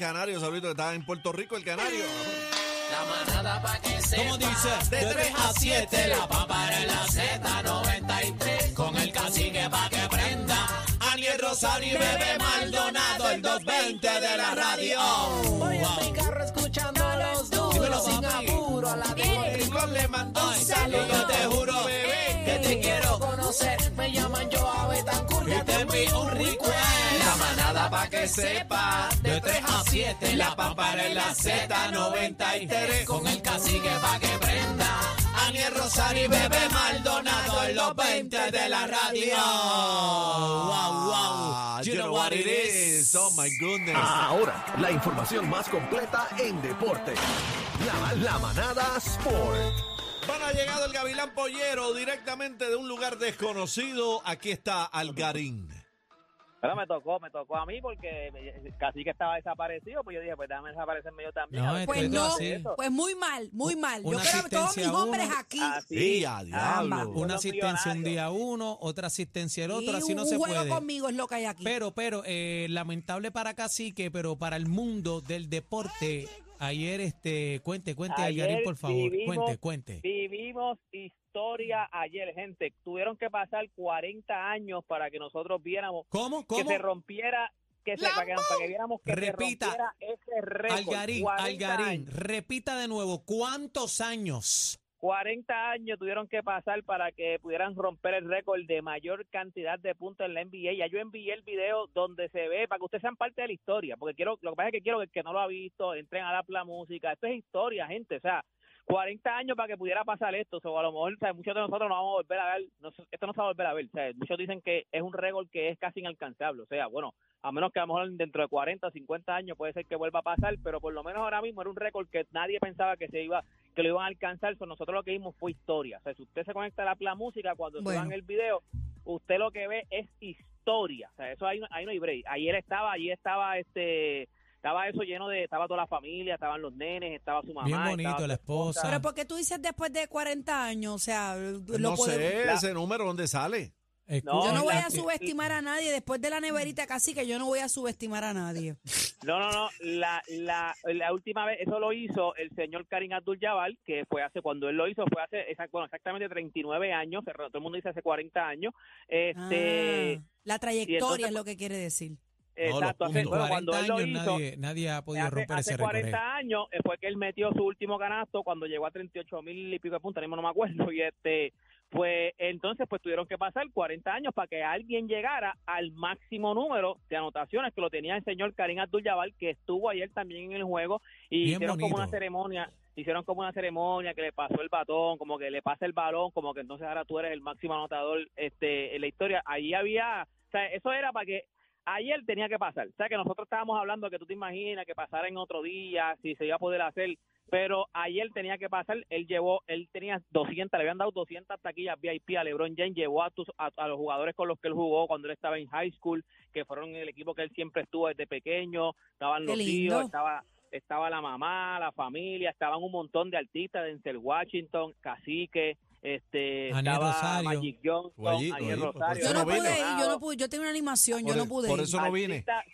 Canario, saludito que estaba en Puerto Rico, el canario. ¿Cómo dice? De 3 a 7, la papara en la Z93. Con el cacique pa' que prenda. Aniel Rosario y Bebé Maldonado, el 220 de la radio. Voy en mi carro escuchando a los duros Dímelo, sin papi. apuro a la rincón le mandó un saludo. Yo te juro, bebé, que te quiero conocer. Me llaman yo a Betancourt. Y te envío un request. La manada pa' que sepa. De 3 a 7, la papara en la Z93. Con el cacique pa' que prenda. Aniel Rosario y Bebé Maldonado en los 20 de la radio. Wow, wow. Ah, You know what it is. Oh my goodness. Ahora, la información más completa en deporte. La, la manada Sport. Ha llegado el Gavilán Pollero directamente de un lugar desconocido. Aquí está Algarín. Pero me tocó, me tocó a mí porque casi que estaba desaparecido, pues yo dije, pues déjame desaparecerme yo también. No, Pues no, así. pues muy mal, muy mal. Yo creo que todos mis hombres aquí. Así. Sí, a diablo. Una asistencia un día uno, otra asistencia el otro, y así no un se juego puede. conmigo es lo que hay aquí. Pero, pero, eh, lamentable para Cacique, pero para el mundo del deporte, ayer, este, cuente, cuente, Ayer Algarín, por favor, vivimos- cuente, cuente. Vivimos historia ayer, gente. Tuvieron que pasar 40 años para que nosotros viéramos ¿Cómo? que ¿Cómo? se rompiera, que se, para, que, para que viéramos que Repita. se rompiera ese récord. Algarín, 40 Algarín, años. repita de nuevo, ¿cuántos años? 40 años tuvieron que pasar para que pudieran romper el récord de mayor cantidad de puntos en la NBA. Ya yo envié el video donde se ve, para que ustedes sean parte de la historia, porque quiero, lo que pasa es que quiero que el que no lo ha visto, entren a la, la música. Esto es historia, gente, o sea, 40 años para que pudiera pasar esto, o a lo mejor sea, muchos de nosotros no vamos a volver a ver, no esto no se va a volver a ver, sea, muchos dicen que es un récord que es casi inalcanzable, o sea, bueno, a menos que a lo mejor dentro de 40 o 50 años puede ser que vuelva a pasar, pero por lo menos ahora mismo era un récord que nadie pensaba que se iba que lo iban a alcanzar, so, nosotros lo que vimos fue historia, o sea, si usted se conecta a la, la música cuando Bueno. suban el video, usted lo que ve es historia, o sea, eso ahí, no- ahí no hay break, ayer estaba, allí estaba este estaba eso lleno de, estaba toda la familia, estaban los nenes, estaba su mamá. Bien estaba bonito, la esposa. Pero ¿por qué tú dices después de 40 años? O sea, lo No podemos- sé la- ese número dónde sale. Escucha, Yo no voy a subestimar a nadie. Después de la neverita casi que yo no voy a subestimar a nadie. No, no, no. La, la, la última vez, eso lo hizo el señor Karim Abdul-Jabbar, que fue hace, cuando él lo hizo, fue hace, exact- bueno, exactamente 39 años, todo el mundo dice hace 40 años. Este, Ah, la trayectoria entonces- es lo que quiere decir. No, exacto, hace- bueno, 40 cuando él lo hizo, nadie, nadie ha podido hace, romper hace ese récord. 40 eh. años eh, fue que él metió su último canasto cuando llegó a 38 mil y pico de puntos, no me acuerdo, y este pues entonces pues tuvieron que pasar 40 años para que alguien llegara al máximo número de anotaciones que lo tenía el señor Karim Abdul-Jabbar que estuvo ayer también en el juego y Bien hicieron como una ceremonia hicieron como una ceremonia que le pasó el batón, como que le pasa el balón, como que entonces ahora tú eres el máximo anotador este en la historia. Ahí había, o sea, eso era para que ayer tenía que pasar. O sea, que nosotros estábamos hablando que tú te imaginas que pasara en otro día, si se iba a poder hacer, pero ayer tenía que pasar. Él llevó, él tenía 200, le habían dado 200 taquillas VIP a LeBron James, llevó a, tus, a, a los jugadores con los que él jugó cuando él estaba en high school, que fueron el equipo que él siempre estuvo desde pequeño, estaban los tíos, estaba estaba la mamá, la familia, estaban un montón de artistas, Denzel Washington, Cacique, este, Aniel estaba Rosario. Magic Johnson, tú Aniel allí, por Rosario. Yo no pude ir, yo no pude. Yo tengo una animación, yo Por no pude por ir. eso no vine. Artistas-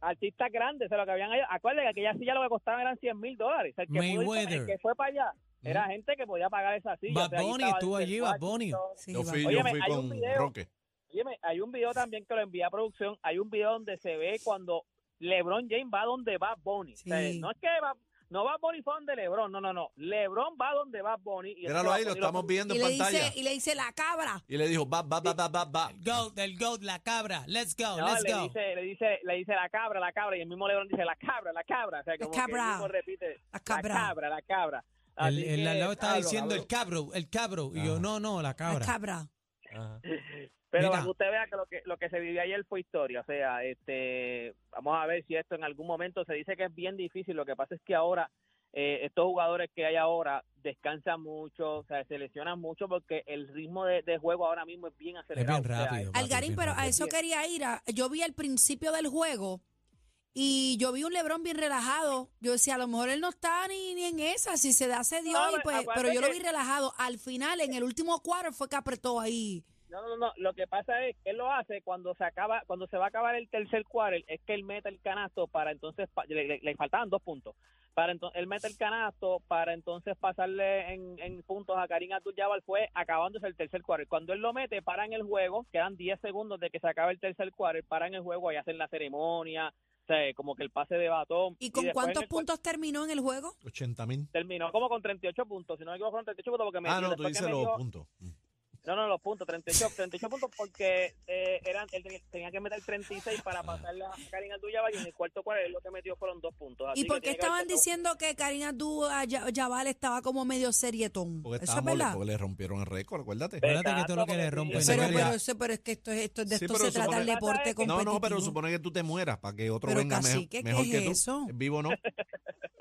Artistas grandes, o sea, lo que habían Acuérdate que aquella silla lo que costaban eran 100 mil dólares. O sea, el que, pudo Mayweather. el que fue para allá era gente que podía pagar esa silla. Bad O sea, ahí Bunny estaba estuvo Denzel allí, Bad Bunny. Washington. Sí, Yo va. fui, yo Óyeme, fui hay un con video. Roque. Óyeme, hay un video también que lo envía a producción. Hay un video donde se ve cuando LeBron James va donde va Bonnie. Sí. no es que va, no va Bonnie fue donde LeBron, no, no, no. LeBron va donde va Bonnie. Y Míralo ahí, lo estamos viendo Y en le, pantalla. dice, y le dice la cabra. Y le dijo, va, va, va, va, va, va. El goat, el goat, la cabra. Let's go, No, let's le go. dice, le dice, le dice la cabra, la cabra, y el mismo LeBron dice la cabra, la cabra. O sea, La como que cabra. mismo repite, La cabra. la cabra, la cabra. El, Así el que, al lado estaba diciendo el cabro, el cabro. Y yo, Ajá. no, no, la La cabra. Ajá. Pero Mira. para que usted vea que lo que lo que se vivió ayer fue historia, o sea, este, vamos a ver si esto en algún momento se dice que es bien difícil. Lo que pasa es que ahora eh, estos jugadores que hay ahora descansan mucho, o sea, se lesionan mucho porque el ritmo de, de juego ahora mismo es bien Es acelerado. bien o sea, rápido. papi, Algarín, pero a eso quería ir. a- yo vi al principio del juego y yo vi un Lebron bien relajado. Yo decía, a lo mejor él no está ni, ni en esa, si se da se dio, No, y pues, pero yo lo vi relajado. Al final, en el último cuadro, fue que apretó ahí. No, no, no. Lo que pasa es que él lo hace cuando se acaba, cuando se va a acabar el tercer quarter, es que él mete el canasto para entonces, le, le- le faltaban dos puntos. Para entonces, él mete el canasto para entonces pasarle en, en puntos a Karim Abdul-Jabbar fue acabándose el tercer quarter. Cuando él lo mete, paran el juego, quedan 10 segundos de que se acabe el tercer quarter, paran el juego y hacen la ceremonia, sea, como que el pase de batón. ¿Y con en cuántos puntos terminó en el juego? 80 mil. Terminó como con 38 puntos, si no me equivoco, con 38 puntos porque me Ah, no, tú dices los puntos. No, no, los puntos, 38, 38 puntos porque eh, eran, él tenía, tenía que meter 36 para pasarle a Karim Abdul-Jabbar y en el cuarto cuarto él lo que metió fueron dos puntos. Así ¿Y por que qué que estaban diciendo que Karina Abdul-Jabbar estaba como medio serietón? Porque ¿Eso es estábamos verdad? porque le rompieron el récord, acuérdate. Acuérdate que todo lo que le rompe porque- se Pero, pero, eso, pero es que esto, es- esto, de Sí, esto pero se trata el deporte competitivo. No, no, pero supone que tú te mueras para que otro Pero, venga me- cacique, ¿qué mejor es que tú. eso? Vivo no.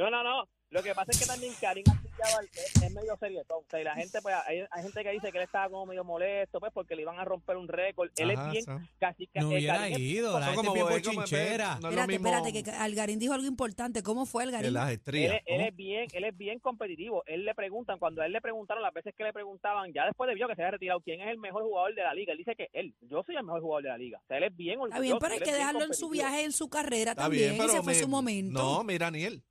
No, no, no. Lo que pasa es que también Karim es, es medio serietón. O sea, y la gente, pues, hay, hay gente que dice que él estaba como medio molesto, pues, porque le iban a romper un récord. Él Ajá, es bien, sí. casi que No eh, hubiera Karim es- ido, la gente como bien bochinchera. no es Espérate, mismo espérate, que Algarín dijo algo importante. ¿Cómo fue Algarín? las Él, estrías. es- él es bien, él es bien competitivo. Él le preguntan, cuando a él le preguntaron, las veces que le preguntaban, ya después de vio que se había retirado, ¿quién es el mejor jugador de la liga? Él dice que él, yo soy el mejor jugador de la liga. O sea, él es bien orgulloso. Está bien, pero hay que dejarlo en su viaje, en su carrera Está también. bien, pero Ese fue me- su momento. No, mira, ni él.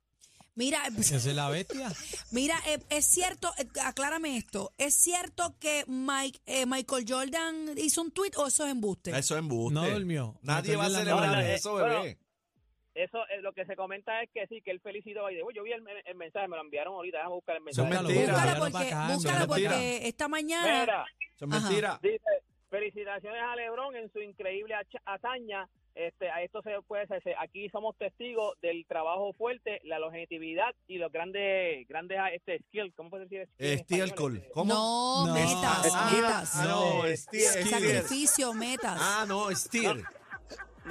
Mira, Esa es la bestia. mira, eh, es cierto, eh, aclárame esto, ¿es cierto que Mike, eh, Michael Jordan hizo un tweet o eso es embuste? Eso es embuste. No durmió. Nadie va a celebrar no eso, Bueno, bebé. Eso es lo que se comenta es que sí, que él felicitó a Yo vi el, el mensaje, me lo enviaron ahorita, déjame buscar el mensaje. Búscalo porque, búscalo porque esta mañana... Mira, Eso es Ajá. mentira. dice, felicitaciones a LeBron en su increíble hazaña. Este, a esto se puede se- aquí somos testigos del trabajo fuerte, la longevidad y los grandes grandes este skills, ¿cómo puede decir? Steel. Este, ¿Cómo? No, No. metas, Ah, metas. ah, no, Steel. Steel. Sacrificio, metas. Ah, no, Steel. No,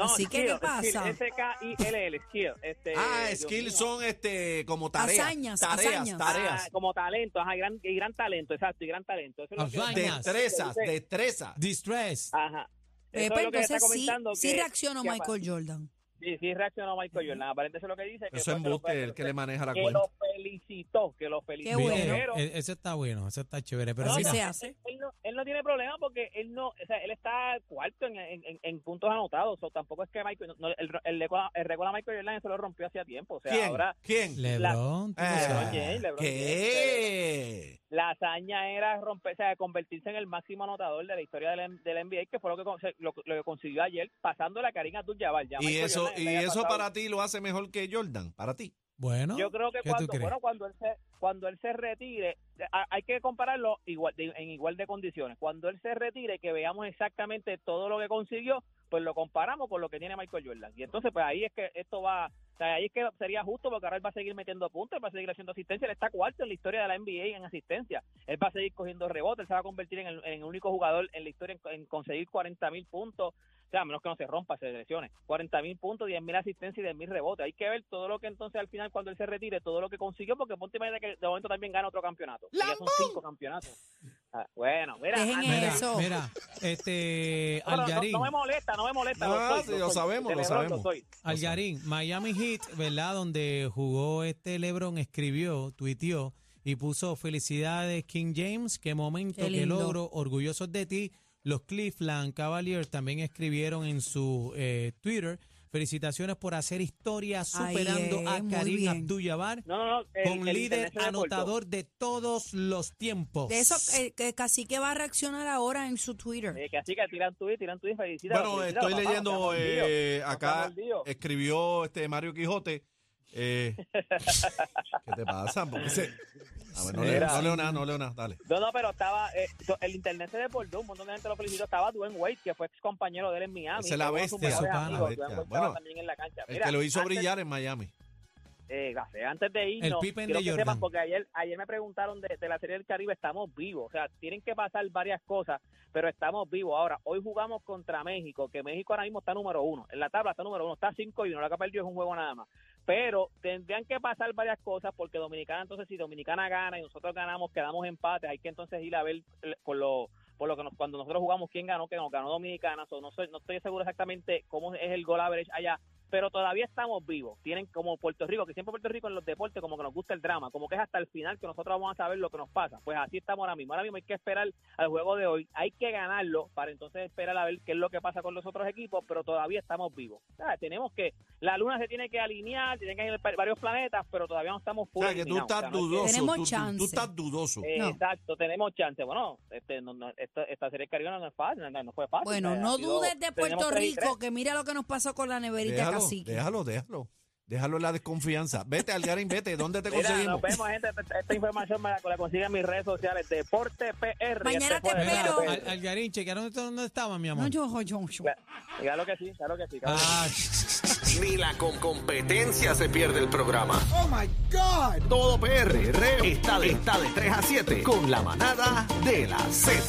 Así que, ¿qué skill, pasa? skill, S-K-I-L-L, skill. Este, Ah, skills son este como tareas. Hazañas, tareas, hazañas. tareas. Ah, como talento, ajá, gran, y gran talento, exacto, y gran talento. Eso es lo que- Hazañas. Destrezas, Dice- destrezas. Distress. Ajá. Eh, Eso es lo que se está entonces sí, comentando. sí que- reaccionó que- Michael Jordan. Sí, sí reaccionó Michael Jordan. Aparentemente eso es lo que dice. Que Eso es que embuste el que le maneja la que cuenta. lo felicitó, que lo felicitó. Qué bueno. Pero E- Ese está bueno, ese está chévere. Pero No, Así mira, se hace. Él, no, tiene problema porque él no, o sea, él está cuarto en, en, en- en puntos anotados. O tampoco es que Michael, no, el, el, el récord a Michael Jordan eso lo rompió hacía tiempo. O sea, ¿Quién? ahora ¿Quién? LeBron, Eh. James, LeBron ¿Qué? la hazaña era romper, o sea, convertirse en el máximo anotador de la historia del, del NBA, que fue lo que, con- lo, lo que consiguió ayer, pasando la Karina Abdul-Jabbar. Ya Y Michael eso, Jordan y eso pasado- para ti lo hace mejor que Jordan, para ti. Bueno, Yo creo que ¿qué tú cuando, bueno, cuando él se, cuando él se retire, a- hay que compararlo igual de- en igual de condiciones. Cuando él se retire, que veamos exactamente todo lo que consiguió, pues lo comparamos con lo que tiene Michael Jordan. Y entonces, pues ahí es que esto va, o sea, ahí es que sería justo porque ahora él va a seguir metiendo puntos, él va a seguir haciendo asistencia, él está cuarto en la historia de la NBA en asistencia. Él va a seguir cogiendo rebotes, él se va a convertir en el, en el único jugador en la historia en, en conseguir 40 mil puntos. O sea, a menos que no se rompa, se lesione. 40 mil puntos, 10 mil asistencias y 10 mil rebotes. Hay que ver todo lo que entonces al final, cuando él se retire, todo lo que consiguió, porque ponte imagínate que de momento también gana otro campeonato. Ya son cinco campeonatos. Ah, bueno, mira. Dejen ah, Mira, eso. mira, este, no, Algarín, no me molesta, no me molesta. Soy, sí, lo soy. sabemos, lo sabemos. soy. Algarín, Miami Heat, ¿verdad? Donde jugó este LeBron, escribió, tuiteó y puso felicidades King James, qué momento, Qué qué, logro, orgullosos de ti. Los Cleveland Cavaliers también escribieron en su eh, Twitter, Felicitaciones por hacer historia superando a Karim. Abdul-Jabbar No, no, no. el- con el líder anotador de todos los tiempos. De eso, eh, que Cacique va a reaccionar ahora en su Twitter. Eh, que así que tiran tweet, tiran tweet, felicita. Bueno, estoy leyendo eh, acá, escribió este Mario Quijote. Eh, ¿Qué te pasa? ¿Por qué se- A ver, no, leo, no leo nada, no leo nada, dale. No, no, pero estaba, eh, el internet se desbordó, un montón de gente lo felicitó. Estaba Dwayne Wade, que fue ex compañero de él en Miami. Esa es la bestia, su pana, amigos. bestia. Bueno, también en la cancha. El que lo hizo antes- brillar en Miami. Eh, Gase, antes de irnos, El Pippen quiero de que sepan, porque ayer, ayer me preguntaron de, de la Serie del Caribe, estamos vivos, o sea, tienen que pasar varias cosas, pero estamos vivos. Ahora, hoy jugamos contra México, que México ahora mismo está número uno, en la tabla está número uno, está 5 y uno, la que ha perdido es un juego nada más. Pero tendrían que pasar varias cosas, porque Dominicana, entonces, si Dominicana gana y nosotros ganamos, quedamos empates, hay que entonces ir a ver eh, por lo por lo que nos- cuando nosotros jugamos quién ganó, que nos ganó Dominicana, so, no, soy, no estoy seguro exactamente cómo es el goal average allá, pero todavía estamos vivos. Tienen como Puerto Rico, que siempre Puerto Rico en los deportes como que nos gusta el drama, como que es hasta el final que nosotros vamos a saber lo que nos pasa. Pues así estamos ahora mismo. Ahora mismo hay que esperar al juego de hoy, hay que ganarlo para entonces esperar a ver qué es lo que pasa con los otros equipos, pero todavía estamos vivos. O sea, tenemos que, la luna se tiene que alinear, tienen que ir varios planetas, pero todavía no estamos O full sea, que tú. O estás sea, no es que- dudoso. Tenemos tú- tú- chance. Tú estás dudoso. eh, No. Exacto, tenemos chance. Bueno, este, no, no, esta, esta serie caribeña no es fácil, no, no fue fácil. Bueno, Eh, no sido- dudes de Puerto Rico, que mira lo que nos pasó con la neverita Déjalo, Déjalo, déjalo. Déjalo en la desconfianza. Vete, Algarín, vete. ¿Dónde te Mira, conseguimos? nos vemos, gente. Esta, información me la, la consiguen en mis redes sociales. Deporte PR. Mañana Este te espero. Al. Algarín, chequearon dónde estaban, mi amor. No, yo, yo, yo. Claro que sí, claro que sí. claro que sí. Ah, Ni la con competencia se pierde el programa. Oh my God. Todo PR está de, está de 3 a 7 con la manada de la Z.